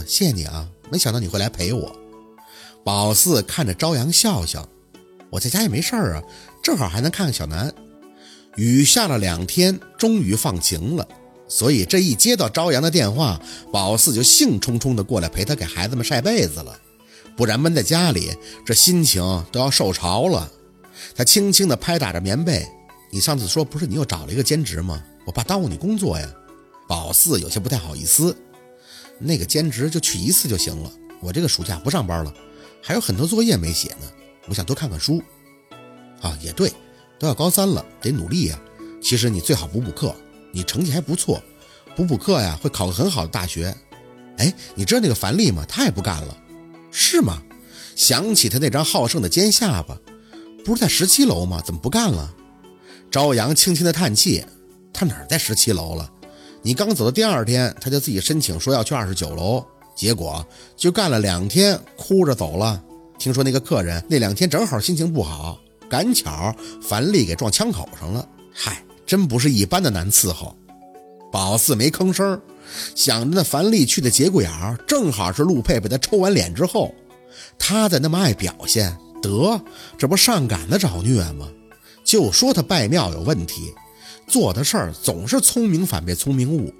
谢谢你啊，没想到你会来陪我。宝四看着朝阳笑笑，我在家也没事儿啊，正好还能看看小南。雨下了两天，终于放晴了，所以这一接到朝阳的电话，宝四就兴冲冲地过来陪他给孩子们晒被子了。不然闷在家里，这心情都要受潮了。他轻轻地拍打着棉被：“你上次说不是你又找了一个兼职吗？我怕耽误你工作呀。”宝四有些不太好意思：“那个兼职就去一次就行了，我这个暑假不上班了。”还有很多作业没写呢，我想多看看书。啊，也对，都要高三了，得努力呀。其实你最好补补课，你成绩还不错，补补课呀会考个很好的大学。哎，你知道那个樊丽吗？她也不干了，是吗？想起他那张好胜的尖下巴，不是在十七楼吗？怎么不干了？朝阳轻轻的叹气，他哪儿在十七楼了？你刚走的第二天，他就自己申请说要去二十九楼。结果就干了两天，哭着走了。听说那个客人那两天正好心情不好，赶巧樊丽给撞枪口上了。嗨，真不是一般的难伺候。宝四没吭声，想着那樊丽去的节骨眼儿正好是陆佩被他抽完脸之后，他在那么爱表现，得这不上赶子找虐吗？就说他拜庙有问题，做的事儿总是聪明反被聪明误。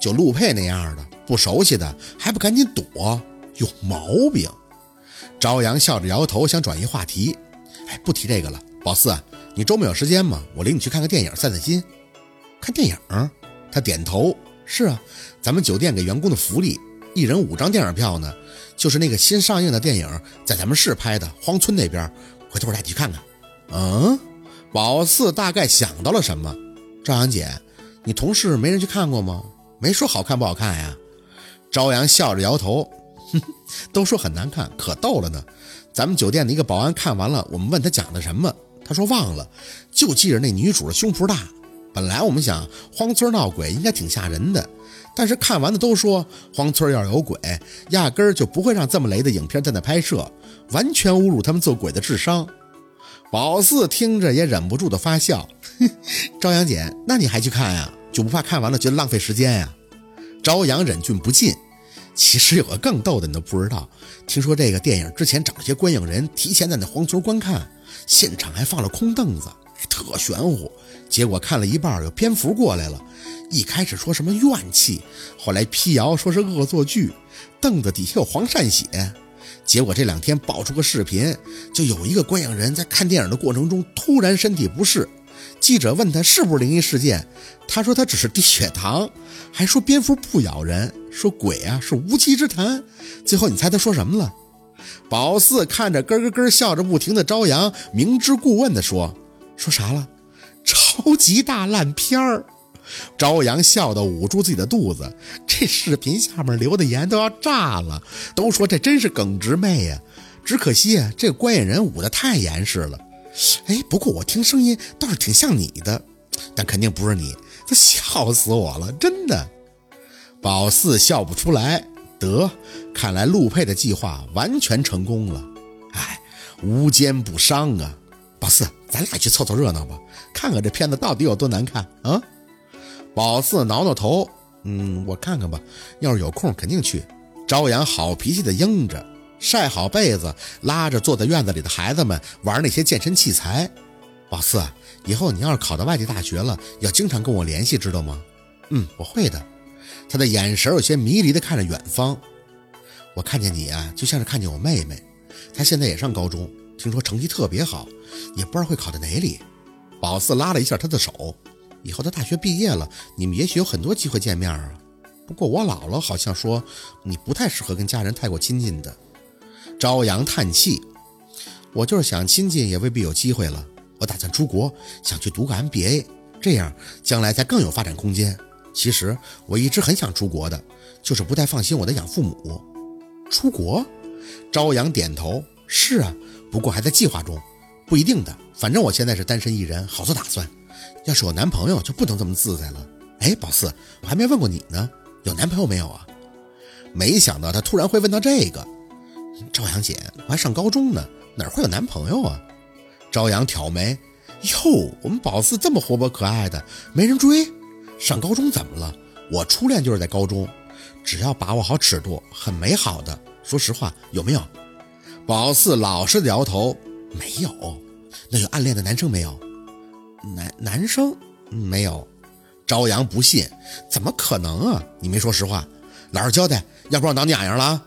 就陆佩那样的不熟悉的还不赶紧躲，有毛病。朝阳笑着摇头，想转移话题。哎，不提这个了。宝四，你周末有时间吗？我领你去看个电影，散散心。看电影？他点头。是啊，咱们酒店给员工的福利，一人五张电影票呢。就是那个新上映的电影，在咱们市拍的，荒村那边。回头我带你去看看。嗯，宝四大概想到了什么。朝阳姐，你同事没人去看过吗？没说好看不好看呀？朝阳笑着摇头，哼，都说很难看，可逗了呢。咱们酒店的一个保安看完了，我们问他讲的什么，他说忘了，就记着那女主的胸脯大。本来我们想荒村闹鬼应该挺吓人的，但是看完的都说荒村要有鬼，压根儿就不会让这么雷的影片在那拍摄，完全侮辱他们做鬼的智商。宝四听着也忍不住的发笑，朝阳姐，那你还去看呀？就不怕看完了觉得浪费时间呀？朝阳忍俊不禁。其实有个更逗的，你都不知道。听说这个电影之前找了些观影人提前在那黄村观看，现场还放了空凳子，特玄乎。结果看了一半，有蝙蝠过来了。一开始说什么怨气，后来辟谣说是恶作剧，凳子底下有黄鳝血。结果这两天爆出个视频，就有一个观影人在看电影的过程中突然身体不适。记者问他是不是灵异事件，他说他只是低血糖，还说蝙蝠不咬人，说鬼啊是无稽之谈。最后你猜他说什么了？宝四看着咯咯咯笑着不停的朝阳，明知故问的说：“说啥了？超级大烂片儿。”朝阳笑得捂住自己的肚子，这视频下面留的言都要炸了，都说这真是耿直妹呀。只可惜啊，这个观影人捂得太严实了。哎，不过我听声音倒是挺像你的，但肯定不是你，他笑死我了，真的。宝四笑不出来，得，看来陆佩的计划完全成功了。哎，无奸不商啊！宝四，咱俩去凑凑热闹吧，看看这片子到底有多难看啊！宝四挠挠头，嗯，我看看吧，要是有空肯定去。朝阳好脾气的应着。晒好被子，拉着坐在院子里的孩子们玩那些健身器材。宝四，以后你要是考到外地大学了，要经常跟我联系，知道吗？嗯，我会的。他的眼神有些迷离的看着远方。我看见你啊，就像是看见我妹妹。她现在也上高中，听说成绩特别好，也不知道会考到哪里。宝四拉了一下他的手。以后他大学毕业了，你们也许有很多机会见面啊。不过我姥姥好像说，你不太适合跟家人太过亲近的。朝阳叹气：“我就是想亲近，也未必有机会了。我打算出国，想去读个 MBA，这样将来才更有发展空间。其实我一直很想出国的，就是不太放心我的养父母。出国？”朝阳点头：“是啊，不过还在计划中，不一定的。反正我现在是单身一人，好做打算。要是有男朋友，就不能这么自在了。哎，宝四，我还没问过你呢，有男朋友没有啊？没想到他突然会问到这个。”朝阳姐，我还上高中呢，哪会有男朋友啊？朝阳挑眉，哟，我们宝四这么活泼可爱的，没人追？上高中怎么了？我初恋就是在高中。只要把握好尺度，很美好的。说实话，有没有？宝四老实的摇头，没有。那有暗恋的男生没有？男男生没有。朝阳不信，怎么可能啊？你没说实话，老实交代，要不然我挠你痒痒了。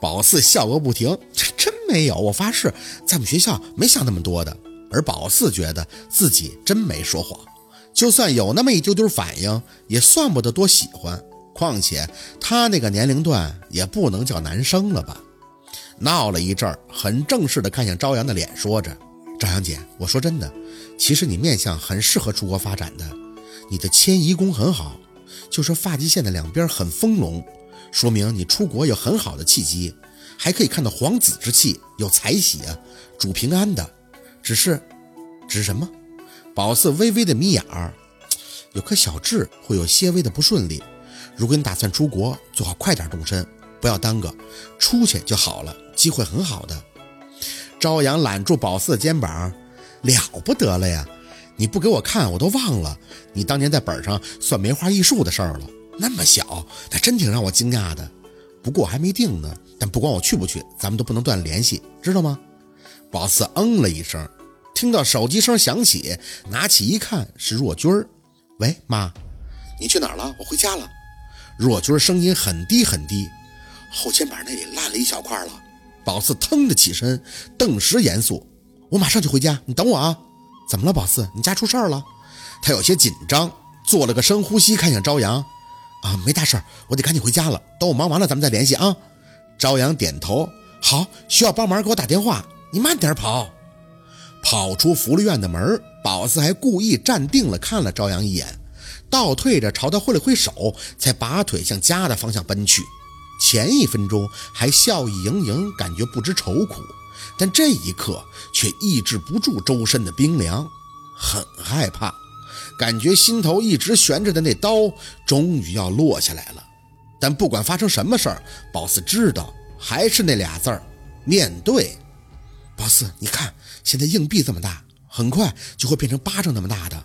宝四笑个不停，这真没有，我发誓，在我们学校没想那么多的。而宝四觉得自己真没说谎，就算有那么一丢丢反应，也算不得多喜欢。况且他那个年龄段也不能叫男生了吧？闹了一阵儿，很正式的看向朝阳的脸，说着：“朝阳姐，我说真的，其实你面相很适合出国发展的，你的迁移宫很好，就是发际线的两边很丰隆，说明你出国有很好的契机，还可以看到皇子之气，有财喜啊，主平安的。只是，只是什么？宝四微微的眯眼儿，有颗小痣会有些微的不顺利。如果你打算出国，最好快点动身，不要耽搁，出去就好了。”机会很好的，朝阳揽住宝四的肩膀，了不得了呀！你不给我看，我都忘了你当年在本上算梅花易数的事儿了。那么小，那真挺让我惊讶的。不过还没定呢，但不管我去不去，咱们都不能断联系，知道吗？宝四嗯了一声，听到手机声响起，拿起一看是若君儿。喂，妈，你去哪儿了？我回家了。若君声音很低很低，后肩膀那里烂了一小块了。宝四腾的起身，顿时严肃：“我马上就回家，你等我啊！”“怎么了，宝四？你家出事儿了？”他有些紧张，做了个深呼吸，看向朝阳：“啊，没大事儿，我得赶紧回家了。等我忙完了，咱们再联系啊。”朝阳点头：“好，需要帮忙给我打电话。你慢点跑。”跑出福利院的门，宝四还故意站定了，看了朝阳一眼，倒退着朝他挥了挥手，才拔腿向家的方向奔去。前一分钟还笑意盈盈，感觉不知愁苦，但这一刻却抑制不住周身的冰凉，很害怕，感觉心头一直悬着的那刀终于要落下来了。但不管发生什么事儿，宝四知道还是那俩字儿：面对。宝四，你看，现在硬币这么大，很快就会变成巴掌那么大的。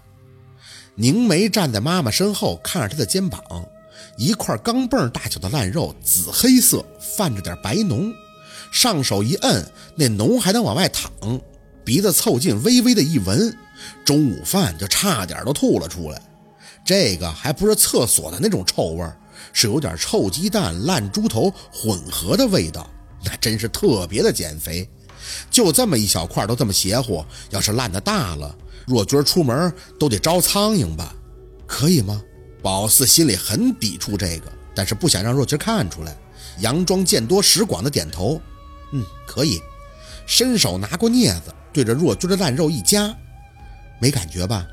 凝眉站在妈妈身后，看着她的肩膀。一块钢镚大小的烂肉，紫黑色，泛着点白脓。上手一摁，那脓还能往外淌。鼻子凑近，微微的一闻，中午饭就差点都吐了出来。这个还不是厕所的那种臭味，是有点臭鸡蛋、烂猪头混合的味道。那真是特别的减肥。就这么一小块，都这么邪乎。要是烂的大了，若军出门都得招苍蝇吧？可以吗？宝四心里很抵触这个，但是不想让若君看出来，佯装见多识广的点头，嗯，可以。伸手拿过镊子，对着若君的烂肉一夹，没感觉吧？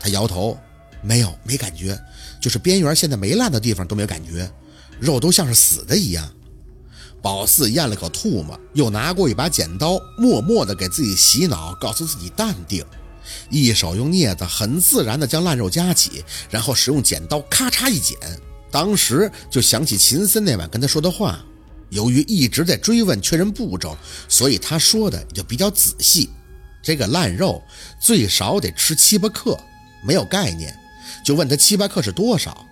他摇头，没有，没感觉，就是边缘现在没烂的地方都没有感觉，肉都像是死的一样。宝四咽了口唾沫，又拿过一把剪刀，默默地给自己洗脑，告诉自己淡定。一手用镊子很自然地将烂肉夹起，然后使用剪刀咔嚓一剪。当时就想起秦森那晚跟他说的话，由于一直在追问确认步骤，所以他说的也就比较仔细。这个烂肉最少得吃七八克，没有概念，就问他七八克是多少。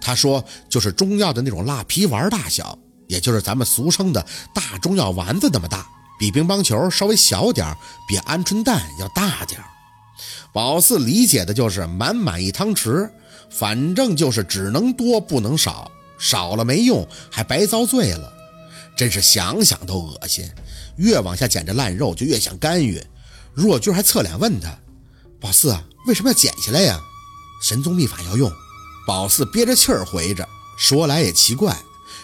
他说就是中药的那种蜡皮丸大小，也就是咱们俗称的大中药丸子那么大，比乒乓球稍微小点比鹌鹑蛋要大点宝四理解的就是满满一汤匙，反正就是只能多不能少，少了没用，还白遭罪了，真是想想都恶心。越往下捡着烂肉，就越想干预。若君还侧脸问他：“宝四啊，为什么要剪下来呀？”神宗秘法要用。宝四憋着气儿回着。说来也奇怪，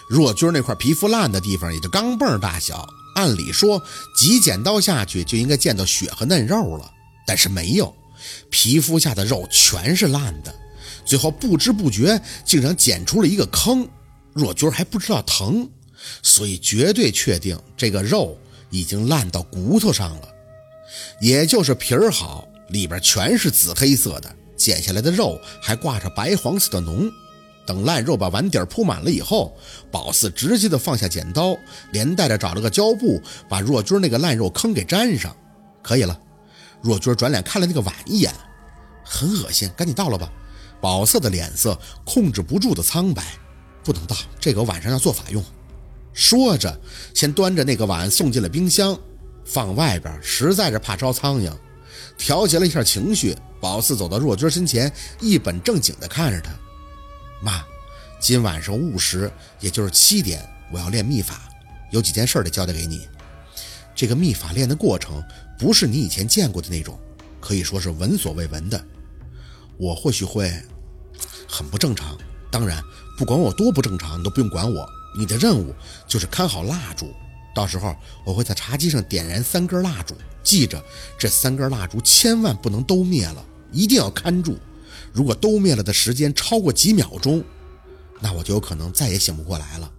若君那块皮肤烂的地方也就钢镚大小，按理说几剪刀下去就应该见到血和嫩肉了，但是没有。皮肤下的肉全是烂的，最后不知不觉竟然剪出了一个坑。若君还不知道疼，所以绝对确定这个肉已经烂到骨头上了。也就是皮儿好，里边全是紫黑色的，剪下来的肉还挂着白黄色的脓。等烂肉把碗底铺满了以后，宝四直接的放下剪刀，连带着找了个胶布，把若君那个烂肉坑给粘上，可以了。若君转脸看了那个碗一眼，很恶心，赶紧倒了吧。宝四的脸色控制不住的苍白。不能倒，这个晚上要做法用。说着，先端着那个碗送进了冰箱，放外边实在是怕招苍蝇。调节了一下情绪，宝四走到若君身前，一本正经地看着他：“妈，今晚上午时，也就是七点，我要练秘法，有几件事得交代给你。这个秘法练的过程，不是你以前见过的那种，可以说是闻所未闻的。我或许会很不正常，当然，不管我多不正常，你都不用管我。”你的任务就是看好蜡烛，到时候我会在茶几上点燃三根蜡烛，记着这三根蜡烛千万不能都灭了，一定要看住。如果都灭了的时间超过几秒钟，那我就有可能再也醒不过来了。